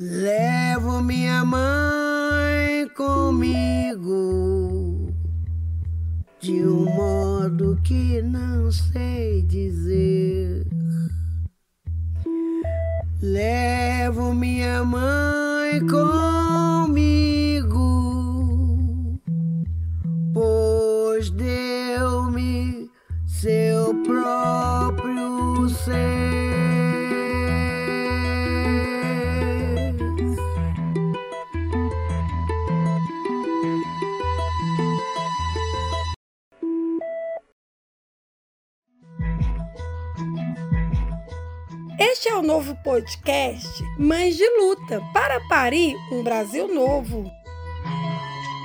Levo minha mãe comigo de um modo que não sei dizer. Levo minha mãe comigo, Este é o novo podcast Mães de Luta para parir um Brasil novo.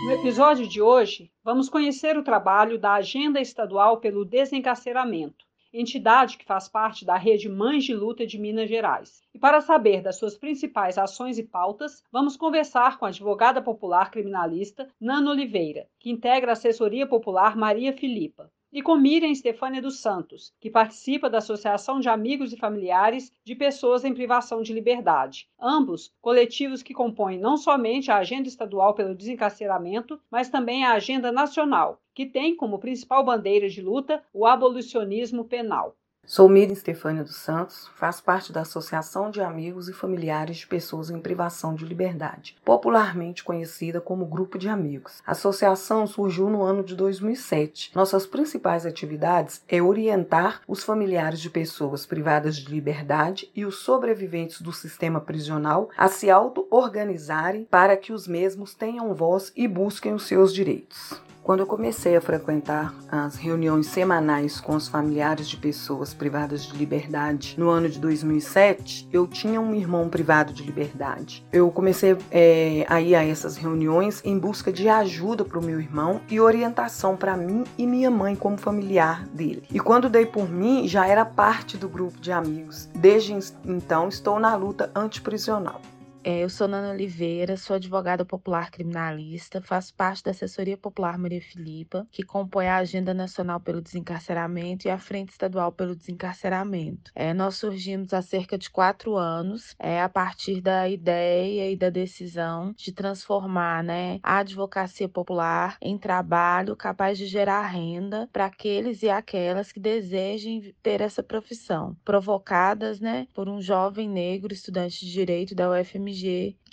No episódio de hoje, vamos conhecer o trabalho da Agenda Estadual pelo Desencarceramento, entidade que faz parte da rede Mães de Luta de Minas Gerais. E para saber das suas principais ações e pautas, vamos conversar com a advogada popular criminalista Nana Oliveira, que integra a assessoria popular Maria Filipa e com Miriam Stefânia dos Santos, que participa da Associação de Amigos e Familiares de Pessoas em Privação de Liberdade. Ambos coletivos que compõem não somente a Agenda Estadual pelo Desencarceramento, mas também a Agenda Nacional, que tem como principal bandeira de luta o abolicionismo penal. Sou Miriam Stefânia dos Santos, faço parte da Associação de Amigos e Familiares de Pessoas em Privação de Liberdade, popularmente conhecida como Grupo de Amigos. A associação surgiu no ano de 2007. Nossas principais atividades é orientar os familiares de pessoas privadas de liberdade e os sobreviventes do sistema prisional a se auto-organizarem para que os mesmos tenham voz e busquem os seus direitos. Quando eu comecei a frequentar as reuniões semanais com os familiares de pessoas privadas de liberdade no ano de 2007, eu tinha um irmão privado de liberdade. Eu comecei é, a ir a essas reuniões em busca de ajuda para o meu irmão e orientação para mim e minha mãe como familiar dele. E quando dei por mim, já era parte do grupo de amigos. Desde então, estou na luta antiprisional. É, eu sou Nana Oliveira, sou advogada popular criminalista, faço parte da Assessoria Popular Maria Filipa, que compõe a Agenda Nacional pelo Desencarceramento e a Frente Estadual pelo Desencarceramento. É, nós surgimos há cerca de quatro anos, é, a partir da ideia e da decisão de transformar né, a advocacia popular em trabalho capaz de gerar renda para aqueles e aquelas que desejem ter essa profissão, provocadas né, por um jovem negro estudante de direito da UFMG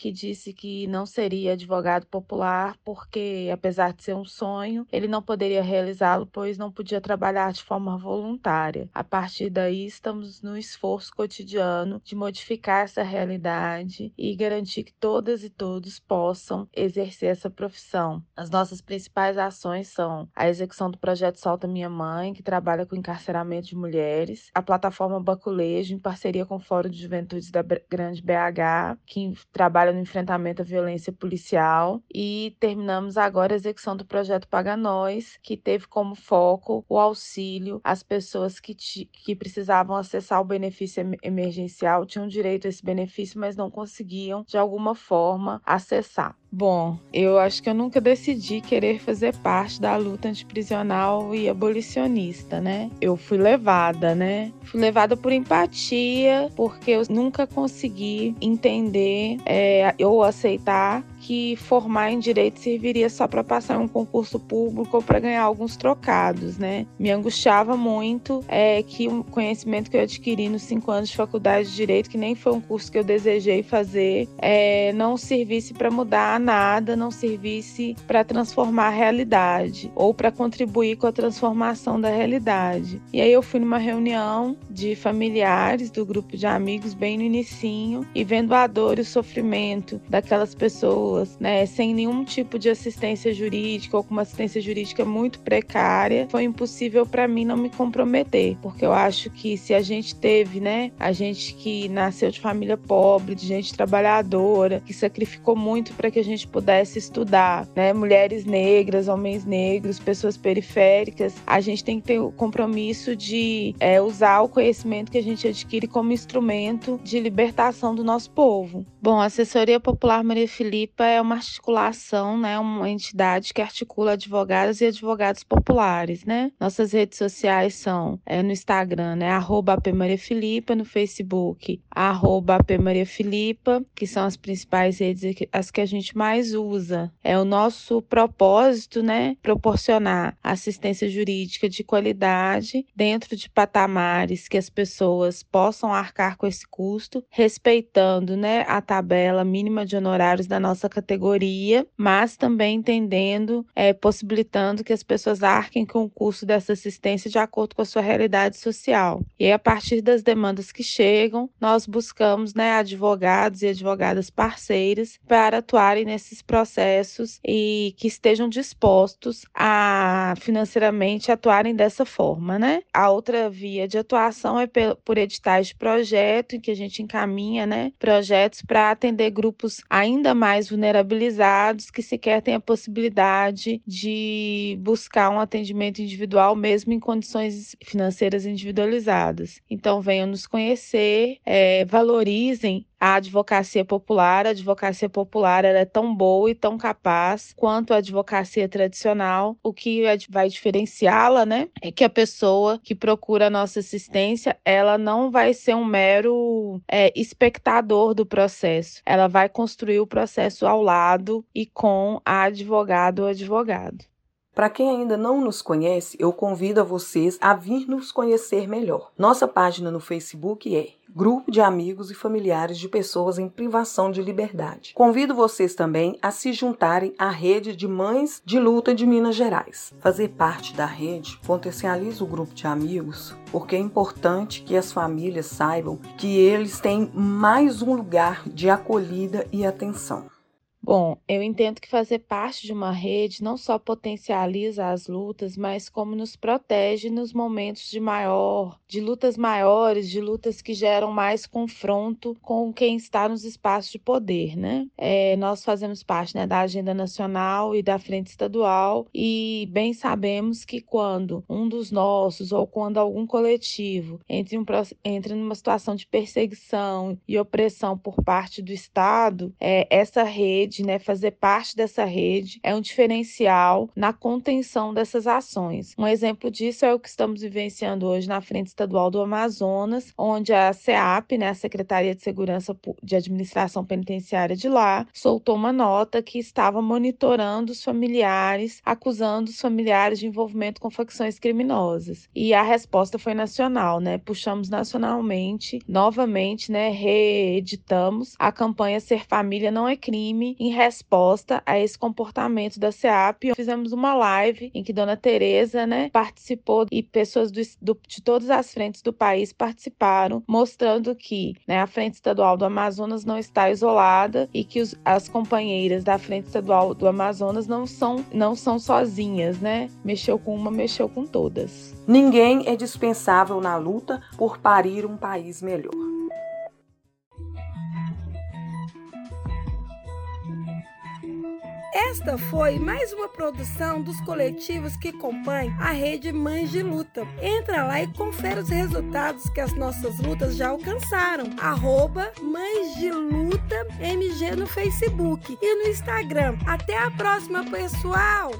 que disse que não seria advogado popular porque, apesar de ser um sonho, ele não poderia realizá-lo, pois não podia trabalhar de forma voluntária. A partir daí, estamos no esforço cotidiano de modificar essa realidade e garantir que todas e todos possam exercer essa profissão. As nossas principais ações são a execução do projeto Solta Minha Mãe, que trabalha com encarceramento de mulheres, a plataforma Baculejo, em parceria com o Fórum de Juventudes da Grande BH, que trabalha no enfrentamento à violência policial. E terminamos agora a execução do projeto Paga Nós, que teve como foco o auxílio às pessoas que, que precisavam acessar o benefício emergencial, tinham direito a esse benefício, mas não conseguiam, de alguma forma, acessar. Bom, eu acho que eu nunca decidi querer fazer parte da luta antiprisional e abolicionista, né? Eu fui levada, né? Fui levada por empatia, porque eu nunca consegui entender é, ou aceitar que formar em direito serviria só para passar um concurso público ou para ganhar alguns trocados, né? Me angustiava muito é, que o conhecimento que eu adquiri nos cinco anos de faculdade de direito, que nem foi um curso que eu desejei fazer, é, não servisse para mudar nada, não servisse para transformar a realidade ou para contribuir com a transformação da realidade. E aí eu fui numa reunião de familiares do grupo de amigos bem no inicinho e vendo a dor e o sofrimento daquelas pessoas pessoas, né, sem nenhum tipo de assistência jurídica ou com uma assistência jurídica muito precária, foi impossível para mim não me comprometer, porque eu acho que se a gente teve, né, a gente que nasceu de família pobre, de gente trabalhadora, que sacrificou muito para que a gente pudesse estudar, né? Mulheres negras, homens negros, pessoas periféricas, a gente tem que ter o compromisso de é, usar o conhecimento que a gente adquire como instrumento de libertação do nosso povo. Bom, a Assessoria Popular Maria É uma articulação, né? Uma entidade que articula advogados e advogados populares, né? Nossas redes sociais são é, no Instagram, né? Arroba no Facebook, arroba que são as principais redes, as que a gente mais usa. É o nosso propósito, né? Proporcionar assistência jurídica de qualidade dentro de patamares que as pessoas possam arcar com esse custo, respeitando, né? A tabela mínima de honorários da nossa categoria, mas também entendendo, é, possibilitando que as pessoas arquem com o custo dessa assistência de acordo com a sua realidade social. E aí, a partir das demandas que chegam, nós buscamos né, advogados e advogadas parceiras para atuarem nesses processos e que estejam dispostos a financeiramente atuarem dessa forma. Né? A outra via de atuação é por editais de projeto, em que a gente encaminha né, projetos para atender grupos ainda mais vulnerabilizados que sequer têm a possibilidade de buscar um atendimento individual, mesmo em condições financeiras individualizadas. Então, venham nos conhecer, é, valorizem a advocacia popular. A advocacia popular é tão boa e tão capaz quanto a advocacia tradicional. O que vai diferenciá-la, né, é que a pessoa que procura a nossa assistência, ela não vai ser um mero é, espectador do processo. Ela vai construir o processo ao lado e com a advogado ou advogado. Para quem ainda não nos conhece, eu convido a vocês a vir nos conhecer melhor. Nossa página no Facebook é Grupo de Amigos e Familiares de Pessoas em Privação de Liberdade. Convido vocês também a se juntarem à rede de Mães de Luta de Minas Gerais. Fazer parte da rede potencializa o grupo de amigos, porque é importante que as famílias saibam que eles têm mais um lugar de acolhida e atenção. Bom, eu entendo que fazer parte de uma rede não só potencializa as lutas, mas como nos protege nos momentos de maior, de lutas maiores, de lutas que geram mais confronto com quem está nos espaços de poder, né? É, nós fazemos parte né, da agenda nacional e da frente estadual e bem sabemos que quando um dos nossos ou quando algum coletivo entre, um, entra numa situação de perseguição e opressão por parte do Estado, é, essa rede rede, né, fazer parte dessa rede é um diferencial na contenção dessas ações. Um exemplo disso é o que estamos vivenciando hoje na Frente Estadual do Amazonas, onde a CEAP, né, a Secretaria de Segurança de Administração Penitenciária de lá, soltou uma nota que estava monitorando os familiares, acusando os familiares de envolvimento com facções criminosas. E a resposta foi nacional, né? Puxamos nacionalmente, novamente, né, reeditamos a campanha Ser Família Não é Crime em resposta a esse comportamento da SEAP, fizemos uma live em que Dona Tereza, né, participou e pessoas do, do, de todas as frentes do país participaram, mostrando que né, a Frente Estadual do Amazonas não está isolada e que os, as companheiras da Frente Estadual do Amazonas não são, não são sozinhas, né? Mexeu com uma, mexeu com todas. Ninguém é dispensável na luta por parir um país melhor. Esta foi mais uma produção dos coletivos que compõem a rede Mães de Luta. Entra lá e confere os resultados que as nossas lutas já alcançaram. Arroba Mães de Luta MG no Facebook e no Instagram. Até a próxima, pessoal!